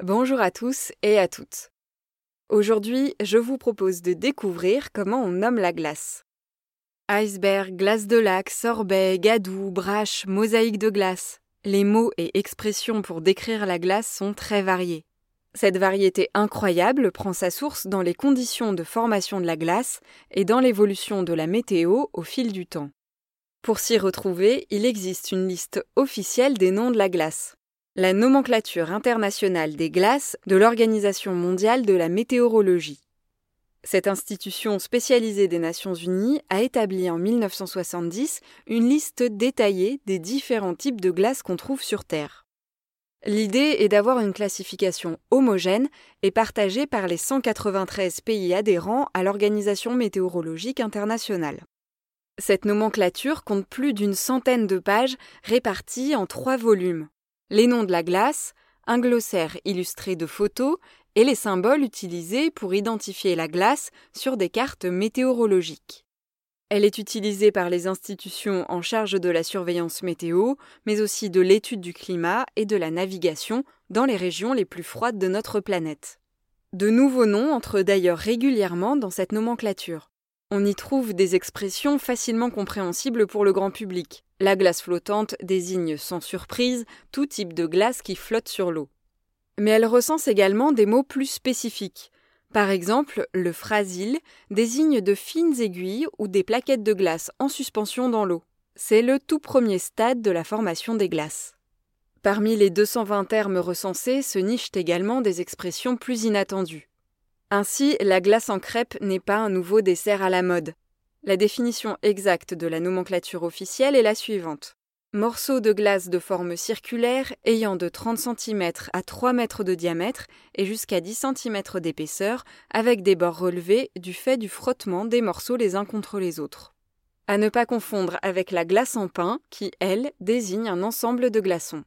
Bonjour à tous et à toutes. Aujourd'hui, je vous propose de découvrir comment on nomme la glace. Iceberg, glace de lac, sorbet, gadou, brache, mosaïque de glace. Les mots et expressions pour décrire la glace sont très variés. Cette variété incroyable prend sa source dans les conditions de formation de la glace et dans l'évolution de la météo au fil du temps. Pour s'y retrouver, il existe une liste officielle des noms de la glace. La nomenclature internationale des glaces de l'Organisation mondiale de la météorologie. Cette institution spécialisée des Nations Unies a établi en 1970 une liste détaillée des différents types de glaces qu'on trouve sur Terre. L'idée est d'avoir une classification homogène et partagée par les 193 pays adhérents à l'Organisation météorologique internationale. Cette nomenclature compte plus d'une centaine de pages réparties en trois volumes. Les noms de la glace, un glossaire illustré de photos et les symboles utilisés pour identifier la glace sur des cartes météorologiques. Elle est utilisée par les institutions en charge de la surveillance météo, mais aussi de l'étude du climat et de la navigation dans les régions les plus froides de notre planète. De nouveaux noms entrent d'ailleurs régulièrement dans cette nomenclature. On y trouve des expressions facilement compréhensibles pour le grand public. La glace flottante désigne sans surprise tout type de glace qui flotte sur l'eau. Mais elle recense également des mots plus spécifiques. Par exemple, le frasile désigne de fines aiguilles ou des plaquettes de glace en suspension dans l'eau. C'est le tout premier stade de la formation des glaces. Parmi les 220 termes recensés se nichent également des expressions plus inattendues. Ainsi, la glace en crêpe n'est pas un nouveau dessert à la mode. La définition exacte de la nomenclature officielle est la suivante. Morceau de glace de forme circulaire ayant de 30 cm à 3 mètres de diamètre et jusqu'à 10 cm d'épaisseur avec des bords relevés du fait du frottement des morceaux les uns contre les autres. À ne pas confondre avec la glace en pain qui, elle, désigne un ensemble de glaçons.